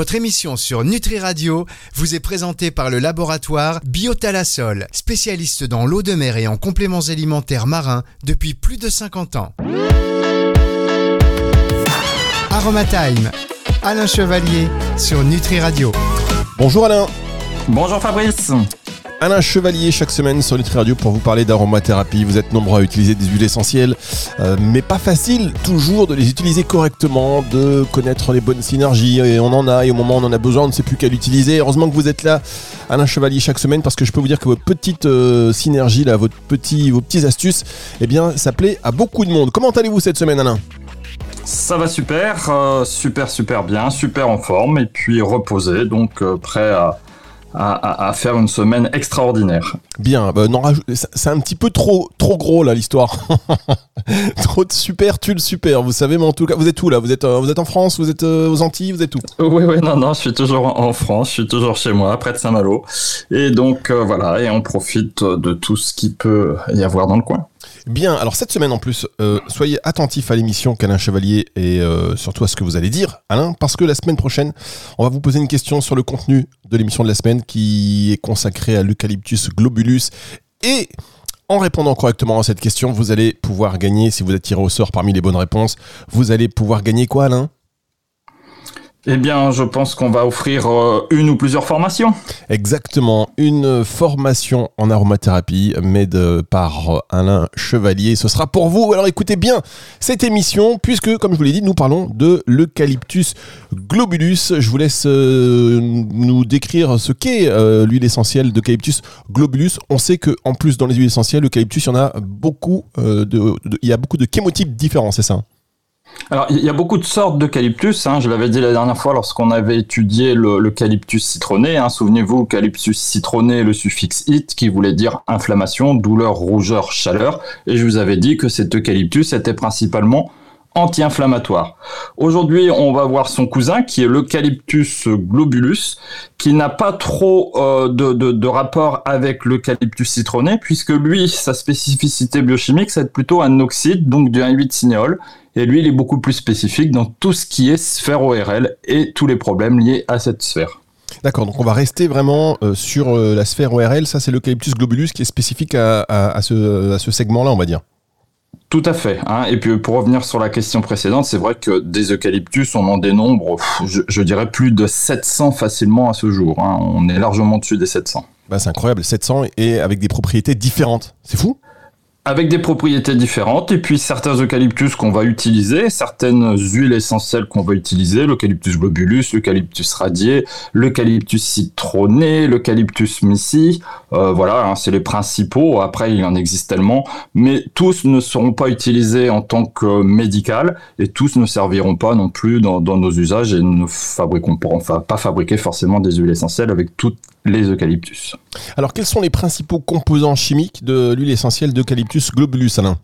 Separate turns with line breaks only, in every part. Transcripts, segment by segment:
Votre émission sur Nutri Radio vous est présentée par le laboratoire Biotalasol, spécialiste dans l'eau de mer et en compléments alimentaires marins depuis plus de 50 ans. Aromatime, Alain Chevalier sur Nutri Radio.
Bonjour Alain.
Bonjour Fabrice.
Alain Chevalier chaque semaine sur Nutri Radio pour vous parler d'aromathérapie. Vous êtes nombreux à utiliser des huiles essentielles, euh, mais pas facile toujours de les utiliser correctement, de connaître les bonnes synergies. Et on en a, et au moment où on en a besoin, on ne sait plus qu'à l'utiliser. Heureusement que vous êtes là, Alain Chevalier, chaque semaine, parce que je peux vous dire que votre petite euh, synergie, là, vos petites astuces, eh bien, ça plaît à beaucoup de monde. Comment allez-vous cette semaine, Alain?
Ça va super, euh, super, super bien, super en forme et puis reposé, donc prêt à, à, faire une semaine extraordinaire.
Bien, bah, c'est un petit peu trop, trop gros là l'histoire. trop de super, tu le super. Vous savez, mais en tout cas, vous êtes où là? Vous êtes, euh, vous êtes en France? Vous êtes euh, aux Antilles? Vous êtes où?
Oui, oui, non, non, je suis toujours en France. Je suis toujours chez moi, près de Saint-Malo. Et donc euh, voilà, et on profite de tout ce qui peut y avoir dans le coin.
Bien, alors cette semaine en plus, euh, soyez attentifs à l'émission qu'Alain Chevalier et euh, surtout à ce que vous allez dire, Alain, parce que la semaine prochaine, on va vous poser une question sur le contenu de l'émission de la semaine qui est consacrée à l'eucalyptus globulus. Et en répondant correctement à cette question, vous allez pouvoir gagner, si vous êtes tiré au sort parmi les bonnes réponses, vous allez pouvoir gagner quoi, Alain?
Eh bien, je pense qu'on va offrir euh, une ou plusieurs formations.
Exactement, une formation en aromathérapie, mais par euh, Alain Chevalier. Ce sera pour vous. Alors écoutez bien cette émission, puisque, comme je vous l'ai dit, nous parlons de l'eucalyptus globulus. Je vous laisse euh, nous décrire ce qu'est l'huile essentielle d'eucalyptus globulus. On sait que en plus dans les huiles essentielles, l'eucalyptus, il y en a beaucoup de, il y a beaucoup de chémotypes différents, c'est ça
alors, il y a beaucoup de sortes d'eucalyptus. Hein. Je l'avais dit la dernière fois lorsqu'on avait étudié l'eucalyptus citronné. Hein. Souvenez-vous, eucalyptus citronné, le suffixe it, qui voulait dire inflammation, douleur, rougeur, chaleur. Et je vous avais dit que cet eucalyptus était principalement anti-inflammatoire. Aujourd'hui, on va voir son cousin qui est l'Eucalyptus globulus, qui n'a pas trop euh, de, rapport avec l'Eucalyptus citronné, puisque lui, sa spécificité biochimique, c'est plutôt un oxyde, donc du 1,8 cinéole, et lui, il est beaucoup plus spécifique dans tout ce qui est sphère ORL et tous les problèmes liés à cette sphère.
D'accord, donc on va rester vraiment euh, sur euh, la sphère ORL. Ça, c'est l'Eucalyptus globulus qui est spécifique à, à ce, à ce segment-là, on va dire.
Tout à fait. Hein. Et puis pour revenir sur la question précédente, c'est vrai que des eucalyptus, on en dénombre, je, dirais, plus de 700 facilement à ce jour. Hein. On est largement dessus des 700.
Bah, c'est incroyable, 700 et avec des propriétés différentes. C'est fou
avec des propriétés différentes et puis certains eucalyptus qu'on va utiliser, certaines huiles essentielles qu'on va utiliser, l'eucalyptus globulus, l'eucalyptus radié, l'eucalyptus citronné, l'eucalyptus missi, euh, voilà, hein, c'est les principaux. Après, il en existe tellement, mais tous ne seront pas utilisés en tant que médical et tous ne serviront pas non plus dans, nos usages et ne fabriquons enfin, pas fabriquer forcément des huiles essentielles avec toutes les eucalyptus.
Alors, quels sont les principaux composants chimiques de l'huile essentielle d'eucalyptus globulus, Alain?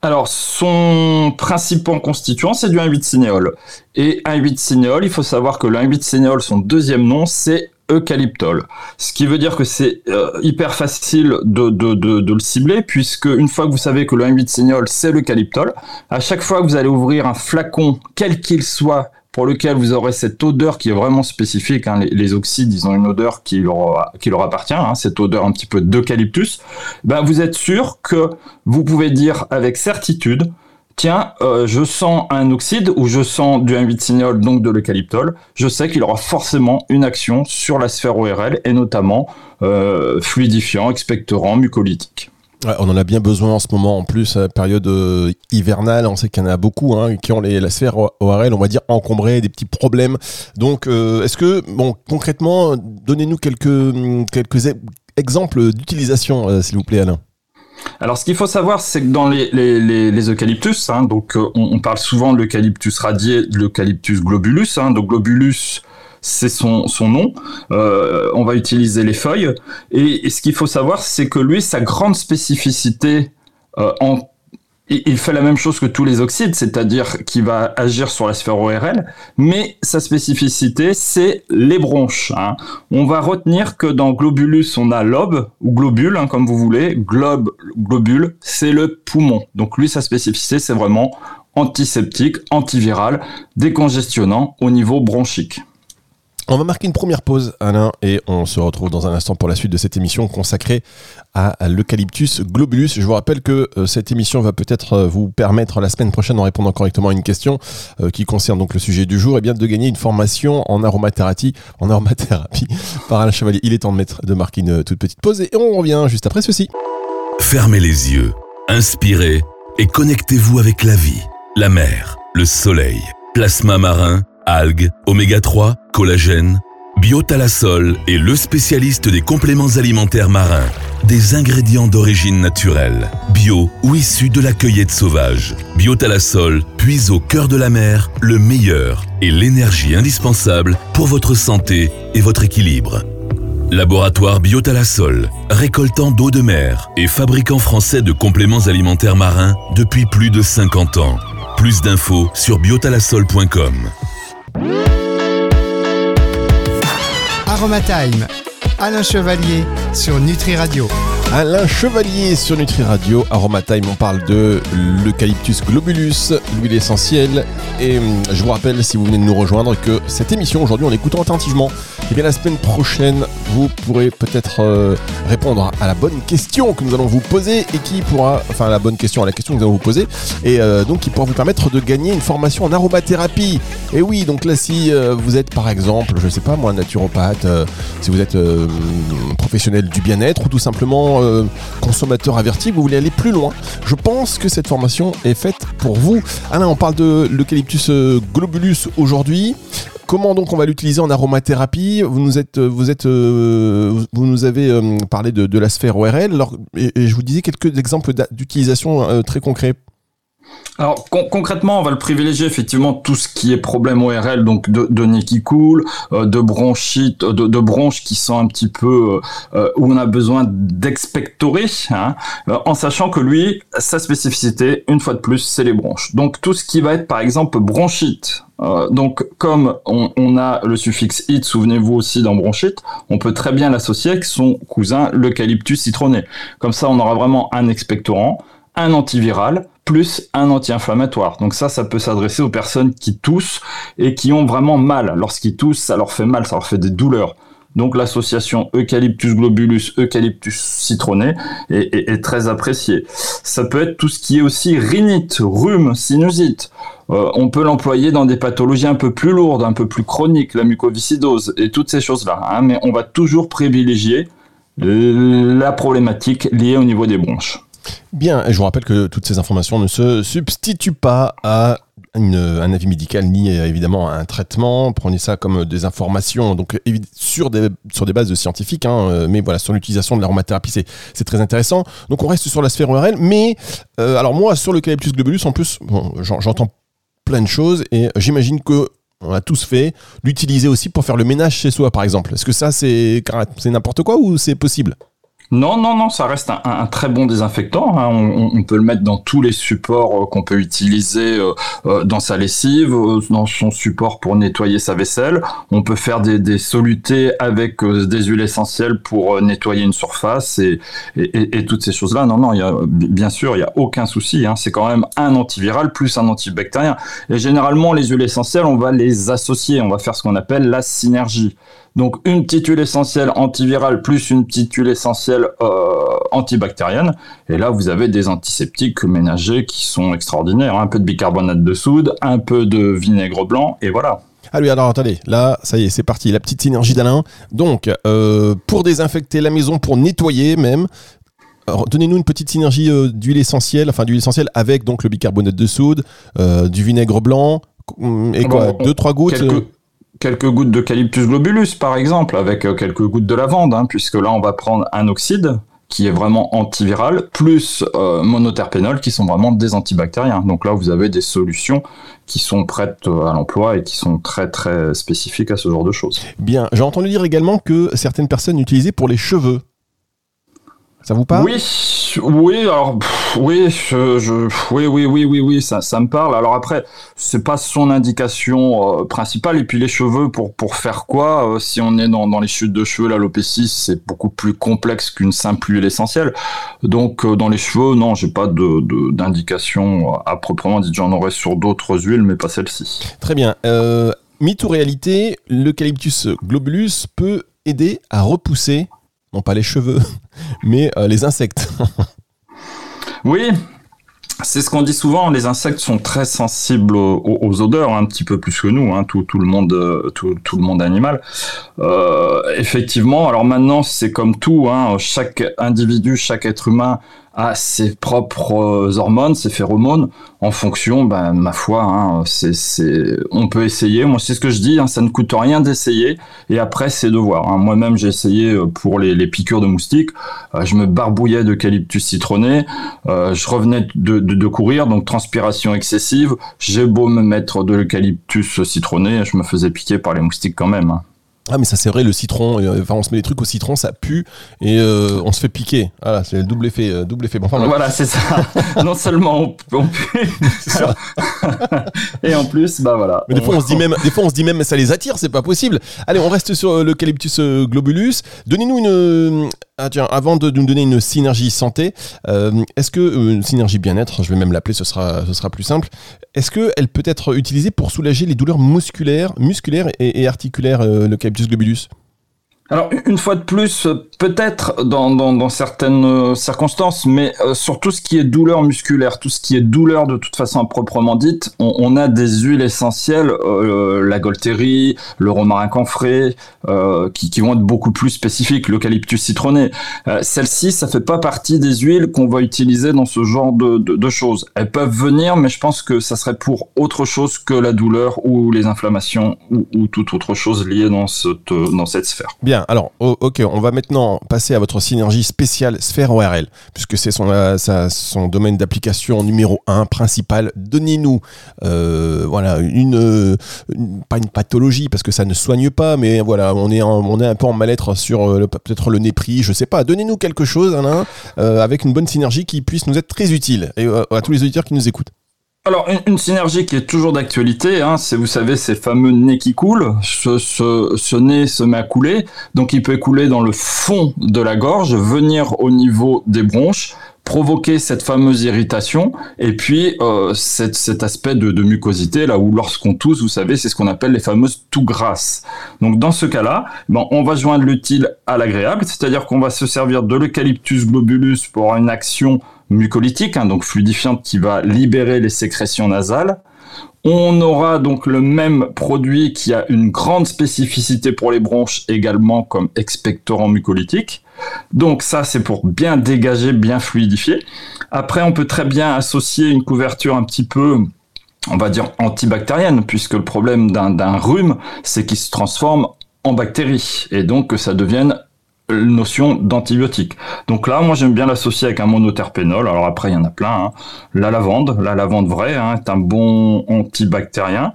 Alors, son principal constituant, c'est du 1,8 cinéole. Et 1,8 cinéole, il faut savoir que le 1,8 cinéole, son deuxième nom, c'est eucalyptol. Ce qui veut dire que c'est euh, hyper facile de, de, de, le cibler, puisque une fois que vous savez que le 1,8 cinéole, c'est l'eucalyptol, à chaque fois que vous allez ouvrir un flacon, quel qu'il soit, pour lequel vous aurez cette odeur qui est vraiment spécifique. Hein. Les, oxydes, ils ont une odeur qui leur, appartient, hein, cette odeur un petit peu d'eucalyptus. Ben, vous êtes sûr que vous pouvez dire avec certitude, tiens, euh, je sens un oxyde ou je sens du 1,8 donc de l'eucalyptol, je sais qu'il aura forcément une action sur la sphère ORL et notamment euh, fluidifiant, expectorant, mucolytique
on en a bien besoin en ce moment, en plus, à la période euh, hivernale. On sait qu'il y en a beaucoup hein, qui ont les, la sphère ORL, on va dire, encombrée, des petits problèmes. Donc, euh, est-ce que, bon, concrètement, donnez-nous quelques, quelques exemples d'utilisation, euh, s'il vous plaît, Alain.
Alors, ce qu'il faut savoir, c'est que dans les, les, eucalyptus, hein, donc on, parle souvent de l'eucalyptus radié, de l'eucalyptus globulus. Hein, donc, globulus, c'est son, nom. Euh, on va utiliser les feuilles. Et, ce qu'il faut savoir, c'est que lui, sa grande spécificité euh, il fait la même chose que tous les oxydes, c'est-à-dire qu'il va agir sur la sphère ORL, mais sa spécificité, c'est les bronches. Hein. On va retenir que dans globulus, on a lobe, ou globule, hein, comme vous voulez. Globe, globule, c'est le poumon. Donc lui, sa spécificité, c'est vraiment antiseptique, antiviral, décongestionnant au niveau bronchique.
On va marquer une première pause, Alain, et on se retrouve dans un instant pour la suite de cette émission consacrée à l'eucalyptus globulus. Je vous rappelle que euh, cette émission va peut-être euh, vous permettre la semaine prochaine, en répondant correctement à une question euh, qui concerne donc le sujet du jour, et eh bien de gagner une formation en aromathérapie, en aromathérapie par Alain Chevalier. Il est temps de, mettre, de marquer une toute petite pause et on revient juste après ceci.
Fermez les yeux, inspirez et connectez-vous avec la vie, la mer, le soleil, plasma marin algues, oméga 3, collagène, Biotalasol est le spécialiste des compléments alimentaires marins, des ingrédients d'origine naturelle, bio ou issus de la cueillette sauvage. Biotalasol puise au cœur de la mer le meilleur et l'énergie indispensable pour votre santé et votre équilibre. Laboratoire Biotalasol, récoltant d'eau de mer et fabricant français de compléments alimentaires marins depuis plus de 50 ans. Plus d'infos sur biotalasol.com.
Aromatime, Alain Chevalier sur Nutri Radio.
Alain Chevalier sur Nutri Radio, Aromatime, on parle de l'eucalyptus globulus, l'huile essentielle. Et hum, je vous rappelle, si vous venez de nous rejoindre, que cette émission aujourd'hui, en écoutant attentivement, et eh bien la semaine prochaine, vous pourrez peut-être euh, répondre à la bonne question que nous allons vous poser et qui pourra, enfin la bonne question à la question que nous allons vous poser, et euh, donc qui pourra vous permettre de gagner une formation en aromathérapie. Et oui, donc là, si euh, vous êtes par exemple, je sais pas moi, naturopathe, si vous êtes professionnel du bien-être ou tout simplement consommateur averti, vous voulez aller plus loin, je pense que cette formation est faite pour vous. Alain, on parle de l'eucalyptus globulus aujourd'hui. Comment donc on va l'utiliser en aromathérapie Vous nous êtes, vous êtes, euh, vous nous avez parlé de, la sphère ORL. et, je vous disais quelques exemples d'utilisation très concrets
alors concrètement, on va le privilégier effectivement tout ce qui est problème ORL, donc de, de nez qui coule, euh, de bronchite, de, de, bronches qui sont un petit peu euh, où on a besoin d'expectorer, hein, euh, en sachant que lui, sa spécificité, une fois de plus, c'est les bronches. Donc tout ce qui va être par exemple bronchite, donc, comme on, on, a le suffixe it, souvenez-vous aussi dans bronchite, on peut très bien l'associer avec son cousin l'eucalyptus citronné. Comme ça, on aura vraiment un expectorant, un antiviral, plus un anti-inflammatoire. Donc ça, ça peut s'adresser aux personnes qui toussent et qui ont vraiment mal. Lorsqu'ils toussent, ça leur fait mal, ça leur fait des douleurs. Donc l'association Eucalyptus globulus, Eucalyptus citronné est, très appréciée. Ça peut être tout ce qui est aussi rhinite, rhume, sinusite. Euh, on peut l'employer dans des pathologies un peu plus lourdes, un peu plus chroniques, la mucoviscidose et toutes ces choses-là. Hein. mais on va toujours privilégier la problématique liée au niveau des bronches.
Bien, je vous rappelle que toutes ces informations ne se substituent pas à un avis médical ni évidemment à un traitement. Prenez ça comme des informations donc sur des, sur des bases scientifiques, hein, euh, mais voilà, sur l'utilisation de l'aromathérapie, c'est très intéressant. Donc on reste sur la sphère ORL, mais euh, alors moi, sur le Calyptus globulus, en plus, j'entends plein de choses et j'imagine que on a tous fait, l'utiliser aussi pour faire le ménage chez soi, par exemple. Est-ce que ça, c'est n'importe quoi ou c'est possible?
Non, non, non, ça reste un, très bon désinfectant. Hein. On, peut le mettre dans tous les supports euh, qu'on peut utiliser euh, euh, dans sa lessive, dans son support pour nettoyer sa vaisselle. On peut faire des, solutés avec des huiles essentielles pour nettoyer une surface et, toutes ces choses-là. Non, non, y a, bien sûr, il n'y a aucun souci. Hein. C'est quand même un antiviral plus un antibactérien. Et généralement, les huiles essentielles, on va les associer. On va faire ce qu'on appelle la synergie. Donc une petite huile essentielle antivirale plus une petite huile essentielle euh, antibactérienne. Et là, vous avez des antiseptiques ménagers qui sont extraordinaires. Un peu de bicarbonate de soude, un peu de vinaigre blanc, et voilà.
Ah oui, alors attendez, là, ça y est, c'est parti, la petite synergie d'Alain. Donc, euh, pour désinfecter la maison, pour nettoyer même, Donnez-nous une petite synergie euh, d'huile essentielle, enfin d'huile essentielle avec donc le bicarbonate de soude, du vinaigre blanc et quoi, deux trois gouttes
quelques gouttes d'eucalyptus globulus, par exemple, avec euh, quelques gouttes de lavande, hein, puisque là, on va prendre un oxyde qui est vraiment antiviral, plus euh, monoterpénol, qui sont vraiment des antibactériens. Donc là, vous avez des solutions qui sont prêtes euh, à l'emploi et qui sont très très spécifiques à ce genre de choses.
Bien, j'ai entendu dire également que certaines personnes utilisaient pour les cheveux. Ça vous parle?
Oui, oui, alors oui, je, oui, oui, oui, oui, oui, ça, ça me parle. Alors après, c'est pas son indication euh, principale. Et puis les cheveux, pour pour faire quoi euh, Si on est dans, dans les chutes de cheveux, l'alopécie, c'est beaucoup plus complexe qu'une simple huile essentielle. Donc euh, dans les cheveux, non, j'ai pas de d'indication à proprement dit. J'en aurais sur d'autres huiles, mais pas celle-ci.
Très bien mythe ou réalité, l'eucalyptus globulus peut aider à repousser, non pas les cheveux, mais euh, les insectes.
oui, c'est ce qu'on dit souvent, les insectes sont très sensibles aux, odeurs, un petit peu plus que nous, hein, tout, le monde, euh, tout, le monde animal. Euh, effectivement, alors maintenant c'est comme tout, hein, chaque individu, chaque être humain à ses propres euh, hormones, ses phéromones, en fonction, ben, ma foi, hein, on peut essayer. Moi, c'est ce que je dis, hein, ça ne coûte rien d'essayer. Et après, c'est de voir. Hein. Moi-même, j'ai essayé euh, pour les, piqûres de moustiques. Euh, je me barbouillais d'eucalyptus citronné. je revenais de, de, de, courir, donc transpiration excessive. J'ai beau me mettre de l'eucalyptus citronné, je me faisais piquer par les moustiques quand même.
Ah mais ça c'est vrai le citron euh, enfin on se met des trucs au citron ça pue et euh, on se fait piquer. Voilà c'est le double effet euh, double effet.
Bon, enfin, voilà c'est ça. Non seulement on, pue et en plus bah voilà.
Mais des fois on se dit même des fois on se dit même ça les attire c'est pas possible. Allez on reste sur l'eucalyptus globulus. Donnez-nous une ah tiens, avant de, nous donner une synergie santé, est-ce que une synergie bien-être, je vais même l'appeler, ce sera, ce sera plus simple. Est-ce qu'elle peut être utilisée pour soulager les douleurs musculaires, musculaires et, et articulaires, le globulus
alors une fois de plus, peut-être dans, dans, certaines euh, circonstances, mais euh, sur tout ce qui est douleur musculaire, tout ce qui est douleur de toute façon proprement dite, on, a des huiles essentielles, euh, la golterie, le romarin camphré, qui, qui, vont être beaucoup plus spécifiques, l'eucalyptus citronné. Celles-ci, ça fait pas partie des huiles qu'on va utiliser dans ce genre de, de, choses. Elles peuvent venir, mais je pense que ça serait pour autre chose que la douleur ou les inflammations ou, ou toute autre chose liée dans cette, dans cette sphère.
Bien alors, ok, on va maintenant passer à votre synergie spéciale Sphère ORL, puisque c'est son, euh, son domaine d'application numéro 1 principal. Donnez-nous euh, voilà, une, pas une pathologie, parce que ça ne soigne pas, mais voilà, on est, on un peu en mal-être sur euh, peut-être le nez pris, je sais pas. Donnez-nous quelque chose, Alain, avec une bonne synergie qui puisse nous être très utile, et à tous les auditeurs qui nous écoutent.
Alors, une, synergie qui est toujours d'actualité, hein, c'est, vous savez, ces fameux nez qui coulent. Ce, nez se met à couler, donc il peut couler dans le fond de la gorge, venir au niveau des bronches, provoquer cette fameuse irritation, et puis euh, cet, aspect de, mucosité, là où lorsqu'on tousse, vous savez, c'est ce qu'on appelle les fameuses toux grasses. Donc dans ce cas-là, ben, on va joindre l'utile à l'agréable, c'est-à-dire qu'on va se servir de l'eucalyptus globulus pour une action mucolytique, hein, donc fluidifiante qui va libérer les sécrétions nasales. On aura donc le même produit qui a une grande spécificité pour les bronches également comme expectorant mucolytique. Donc ça c'est pour bien dégager, bien fluidifier. Après on peut très bien associer une couverture un petit peu on va dire antibactérienne, puisque le problème d'un rhume, c'est qu'il se transforme en bactérie, et donc que ça devienne notion d'antibiotique. Donc là, moi j'aime bien l'associer avec un monoterpénol. Alors après, il y en a plein. Hein. La lavande, la lavande vraie, hein, est un bon antibactérien.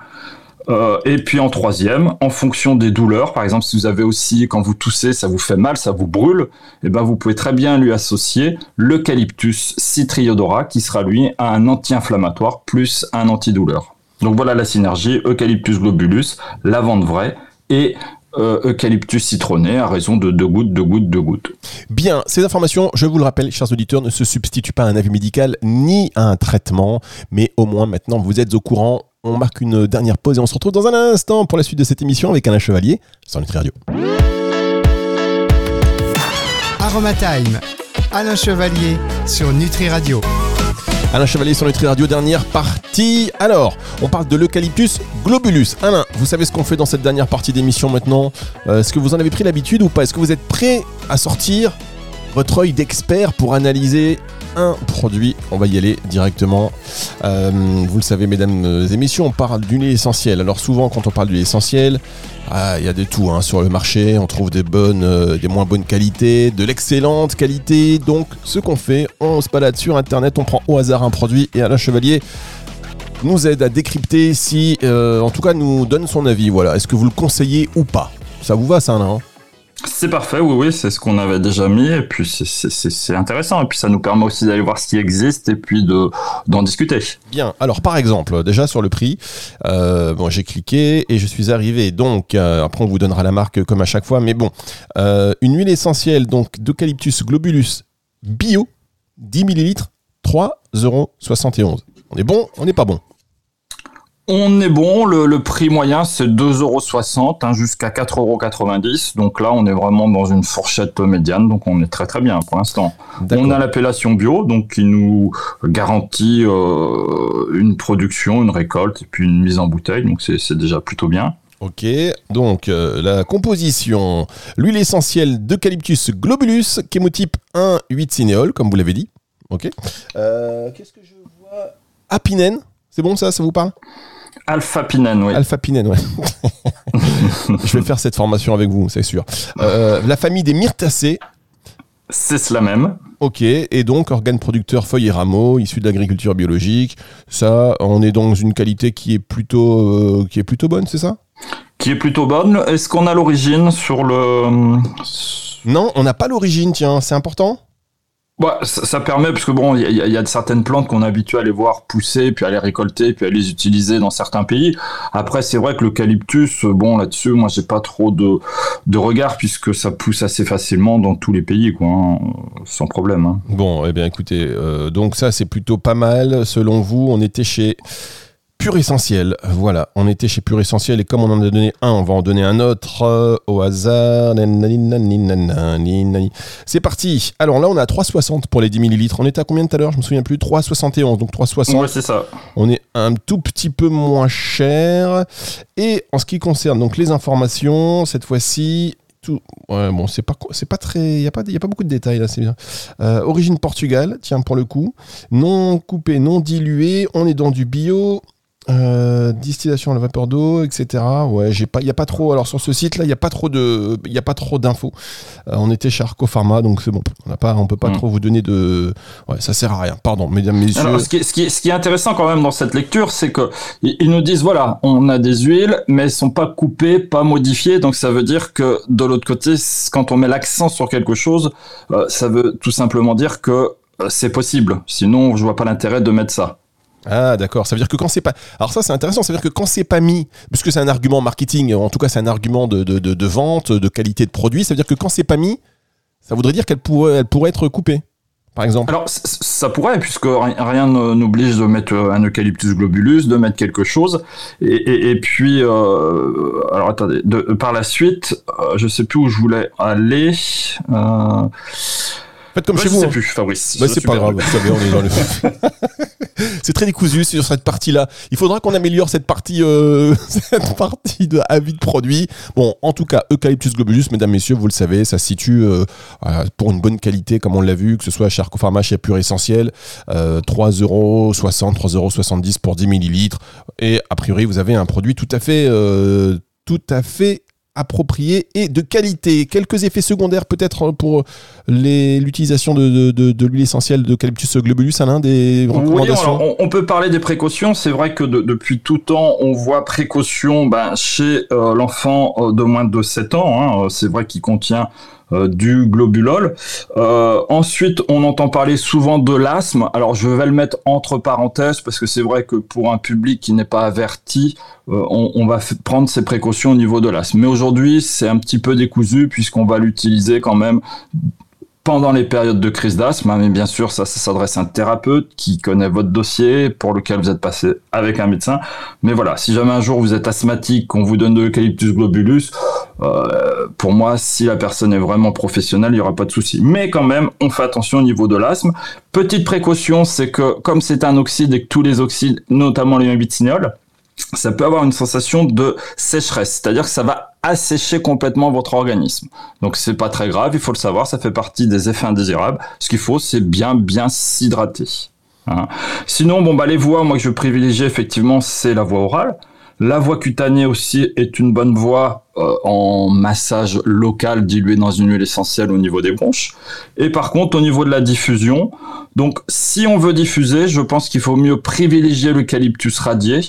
Euh, et puis en troisième, en fonction des douleurs, par exemple si vous avez aussi, quand vous toussez, ça vous fait mal, ça vous brûle, eh ben vous pouvez très bien lui associer l'eucalyptus citriodora qui sera lui un anti-inflammatoire plus un antidouleur. Donc voilà la synergie eucalyptus globulus, lavande vraie et euh, eucalyptus citronné à raison de deux gouttes, deux gouttes, deux gouttes.
Bien, ces informations, je vous le rappelle, chers auditeurs, ne se substituent pas à un avis médical ni à un traitement, mais au moins maintenant vous êtes au courant. On marque une dernière pause et on se retrouve dans un instant pour la suite de cette émission avec Alain Chevalier sur Nutri Radio.
Aromatime, Alain Chevalier sur Nutri Radio.
Alain Chevalier sur Nutri Radio, dernière partie. Alors, on parle de l'eucalyptus globulus. Alain, vous savez ce qu'on fait dans cette dernière partie d'émission maintenant? Euh, Est-ce que vous en avez pris l'habitude ou pas? Est-ce que vous êtes prêt à sortir votre œil d'expert pour analyser un produit. On va y aller directement. Euh, vous le savez, mesdames et messieurs, on parle du lait essentiel. Alors souvent, quand on parle du lait essentiel, ah, il y a de tout hein, sur le marché. On trouve des bonnes, euh, des moins bonnes qualités, de l'excellente qualité. Donc, ce qu'on fait, on se balade sur Internet, on prend au hasard un produit et Alain Chevalier nous aide à décrypter si, euh, en tout cas, nous donne son avis. Voilà, est-ce que vous le conseillez ou pas? Ça vous va, ça, Alain?
C'est parfait, oui, oui, c'est ce qu'on avait déjà mis, et puis c'est intéressant, et puis ça nous permet aussi d'aller voir ce qui existe, et puis d'en discuter.
Bien, alors par exemple, déjà sur le prix, euh, bon, j'ai cliqué, et je suis arrivé, donc, euh, après on vous donnera la marque comme à chaque fois, mais bon, euh, une huile essentielle, donc d'eucalyptus globulus bio, 10 ml, 3,71€. On est bon, on n'est pas bon
On est bon, le, prix moyen c'est 2,60€ hein, jusqu'à 4,90€. Donc là, on est vraiment dans une fourchette médiane, donc on est très très bien pour l'instant. On a l'appellation bio, donc qui nous garantit euh, une production, une récolte et puis une mise en bouteille, donc c'est déjà plutôt bien.
Ok, donc euh, la composition, l'huile essentielle d'eucalyptus globulus, chémotype 1, 8 cinéol, comme vous l'avez dit. Ok. Euh, qu'est-ce que je vois? Apinen, c'est bon ça, ça vous parle?
Alpha-pinène, oui.
Alpha-pinène, ouais. je vais faire cette formation avec vous, c'est sûr. Euh, la famille des myrtacées.
C'est cela même.
Ok, et donc organe producteur feuilles et rameaux, issu de l'agriculture biologique. Ça, on est dans une qualité qui est plutôt, euh, qui est plutôt bonne, c'est ça?
Qui est plutôt bonne. Est-ce qu'on a l'origine sur le...
Non, on n'a pas l'origine, tiens, c'est important?
Bah, ça, permet, parce que bon, il y, a certaines plantes qu'on est habitué à les voir pousser, puis à les récolter, puis à les utiliser dans certains pays. Après, c'est vrai que l'eucalyptus, bon, là-dessus, moi, j'ai pas trop de, de regard, puisque ça pousse assez facilement dans tous les pays, quoi, hein, sans problème. Hein.
Bon, eh bien, écoutez, euh, donc ça, c'est plutôt pas mal. Selon vous, on était chez Pur Essentiel. Voilà, on était chez Pur Essentiel et comme on en a donné un, on va en donner un autre euh, au hasard. C'est parti. Alors là, on à 3,60 pour les 10 millilitres. On était à combien tout à l'heure? Je me souviens plus. 3,71. Donc 3,60.
Ouais, c'est ça.
On est un tout petit peu moins cher. Et en ce qui concerne donc les informations, cette fois-ci, tout. Ouais, bon, c'est pas, c'est pas très. Il n'y a, pas, a pas beaucoup de détails là, c'est bien. Euh, origine Portugal, tiens, pour le coup. Non coupé, non dilué. On est dans du bio. Euh, distillation à la vapeur d'eau, etc. Ouais, j'ai pas, il y a pas trop. Alors sur ce site-là, il y a pas trop de, il y a pas trop d'infos. Euh, on était chez Arco Pharma, donc c'est bon. On n'a pas, on peut pas mm. trop vous donner de. Ouais, ça sert à rien. Pardon, mesdames, messieurs.
Alors, ce, qui est, ce, qui est, ce, qui est, intéressant quand même dans cette lecture, c'est que ils nous disent voilà, on a des huiles, mais elles sont pas coupées, pas modifiées. Donc ça veut dire que de l'autre côté, quand on met l'accent sur quelque chose, euh, ça veut tout simplement dire que c'est possible. Sinon, je vois pas l'intérêt de mettre ça.
Ah d'accord, ça veut dire que quand c'est pas... Alors ça c'est intéressant, ça veut dire que quand c'est pas mis, puisque c'est un argument marketing, en tout cas c'est un argument de, vente, de qualité de produit, ça veut dire que quand c'est pas mis, ça voudrait dire qu'elle pourrait, être coupée, par exemple.
Alors ça pourrait, puisque rien n'oblige de mettre un eucalyptus globulus, de mettre quelque chose, et, puis, euh, alors attendez, de, par la suite, euh, je sais plus où je voulais aller. Euh,
Faites comme chez vous.
Je sais
hein.
plus, Fabrice.
Bah, c'est pas grave, vous savez, on est dans le. c'est très décousu sur cette partie-là. Il faudra qu'on améliore cette partie, euh, cette partie de avis de produit. Bon, en tout cas, Eucalyptus globulus, mesdames, messieurs, vous le savez, ça se situe euh, pour une bonne qualité, comme on l'a vu, que ce soit chez Arcopharma, chez Pure Essentiel, euh, 3,60€, 3,70€ pour 10 millilitres. Et a priori, vous avez un produit tout à fait, euh, tout à fait approprié et de qualité. Quelques effets secondaires peut-être pour l'utilisation de, de, l'huile essentielle d'eucalyptus globulus, Alain, des recommandations
on, peut parler des précautions. C'est vrai que depuis tout temps, on voit précaution ben, chez euh, l'enfant euh, de moins de 7 ans. Hein. C'est vrai qu'il contient euh, du globulol. Euh, ensuite, on entend parler souvent de l'asthme. Alors, je vais le mettre entre parenthèses parce que c'est vrai que pour un public qui n'est pas averti, euh, on, on, va prendre ses précautions au niveau de l'asthme. Mais aujourd'hui, c'est un petit peu décousu puisqu'on va l'utiliser quand même pendant les périodes de crise d'asthme, hein, mais bien sûr, ça, ça s'adresse à un thérapeute qui connaît votre dossier, pour lequel vous êtes passé avec un médecin. Mais voilà, si jamais un jour vous êtes asthmatique, qu'on vous donne de l'eucalyptus globulus, euh, pour moi, si la personne est vraiment professionnelle, il n'y aura pas de souci. Mais quand même, on fait attention au niveau de l'asthme. Petite précaution, c'est que comme c'est un oxyde et que tous les oxydes, notamment les bitignol, ça peut avoir une sensation de sécheresse, c'est-à-dire que ça va assécher complètement votre organisme. Donc c'est pas très grave, il faut le savoir, ça fait partie des effets indésirables. Ce qu'il faut, c'est bien bien s'hydrater. Hein. Sinon, bon bah les voies, moi que je privilégie effectivement, c'est la voie orale. La voie cutanée aussi est une bonne voie euh, en massage local dilué dans une huile essentielle au niveau des bronches. Et par contre, au niveau de la diffusion, donc si on veut diffuser, je pense qu'il faut mieux privilégier l'eucalyptus radié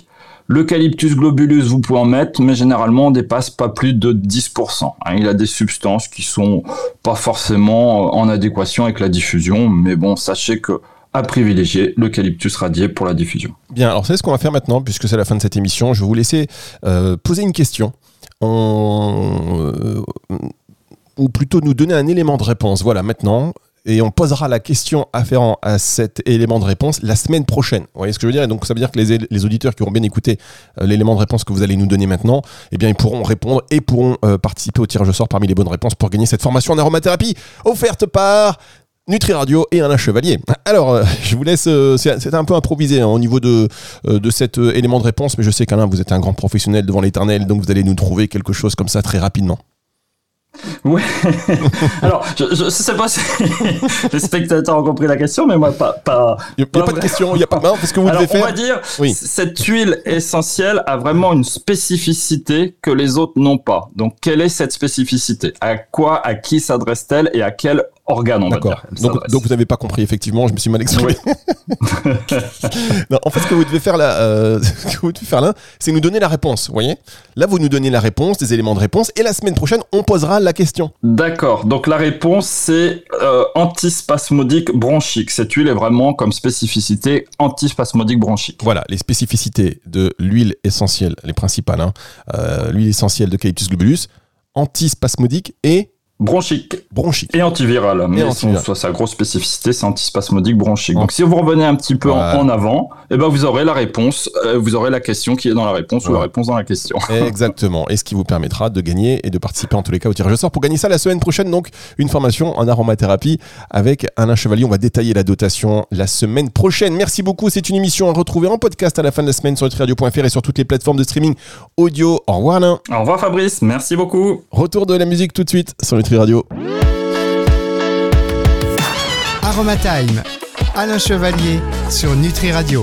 L'eucalyptus globulus, vous pouvez en mettre, mais généralement, on dépasse pas plus de 10%. Hein. il a des substances qui sont pas forcément euh, en adéquation avec la diffusion, mais bon, sachez que à privilégier l'eucalyptus radié pour la diffusion.
Bien, alors c'est ce qu'on va faire maintenant, puisque c'est la fin de cette émission. Je vais vous laisser euh, poser une question. Euh, ou plutôt nous donner un élément de réponse. Voilà, maintenant, et on posera la question afférent à cet élément de réponse la semaine prochaine. Vous voyez ce que je veux dire? Et donc ça veut dire que les, les auditeurs qui auront bien écouté euh, l'élément de réponse que vous allez nous donner maintenant, eh bien ils pourront répondre et pourront euh, participer au tirage au sort parmi les bonnes réponses pour gagner cette formation en aromathérapie offerte par Nutri Radio et Alain Chevalier. Alors, euh, je vous laisse, c'est un peu improvisé hein, au niveau de, de cet élément de réponse, mais je sais qu'Alain, vous êtes un grand professionnel devant l'éternel, donc vous allez nous trouver quelque chose comme ça très rapidement.
Ouais. Alors, je, je sais pas si les spectateurs ont compris la question, mais moi, pas. pas
Il n'y a,
pas
pas de question, il n'y a pas non, parce que vous
Alors,
devez
on
faire.
va dire,
Oui.
cette huile essentielle a vraiment une spécificité que les autres n'ont pas. Donc, quelle est cette spécificité? À quoi, à qui s'adresse-t-elle et à quel organe on va dire
Donc, vous n'avez pas compris, effectivement, je me suis mal exprimé. non, en fait, ce que vous devez faire là, euh, ce que vous devez faire là, c'est nous donner la réponse. Vous voyez? Là, vous nous donnez la réponse, des éléments de réponse, et la semaine prochaine, on posera la question.
D'accord. Donc, la réponse, c'est euh, antispasmodique bronchique. Cette huile est vraiment comme spécificité antispasmodique bronchique.
Voilà, les spécificités de l'huile essentielle, les principales. hein. Euh, l'huile essentielle d'Eucalyptus globulus, antispasmodique et
Bronchique
bronchique.
et antivirale. Mais son- soit sa grosse spécificité, c'est antispasmodique bronchique. Donc, si vous revenez un petit peu en-
Voilà.
en, avant, eh ben, vous aurez la réponse, euh, vous aurez la question qui est dans la réponse ou la réponse dans la question.
Exactement. Et ce qui vous permettra de gagner et de participer en tous les cas au tirage au sort. Pour gagner ça la semaine prochaine, donc, une formation en aromathérapie avec Alain Chevalier. On va détailler la dotation la semaine prochaine. Merci beaucoup. C'est une émission à retrouver en podcast à la fin de la semaine sur nutriradio.fr et sur toutes les plateformes de streaming audio. Au revoir Alain.
Au revoir Fabrice, merci beaucoup.
Retour de la musique tout de suite sur Nutri Radio.
Aromatime, Alain Chevalier sur Nutri Radio.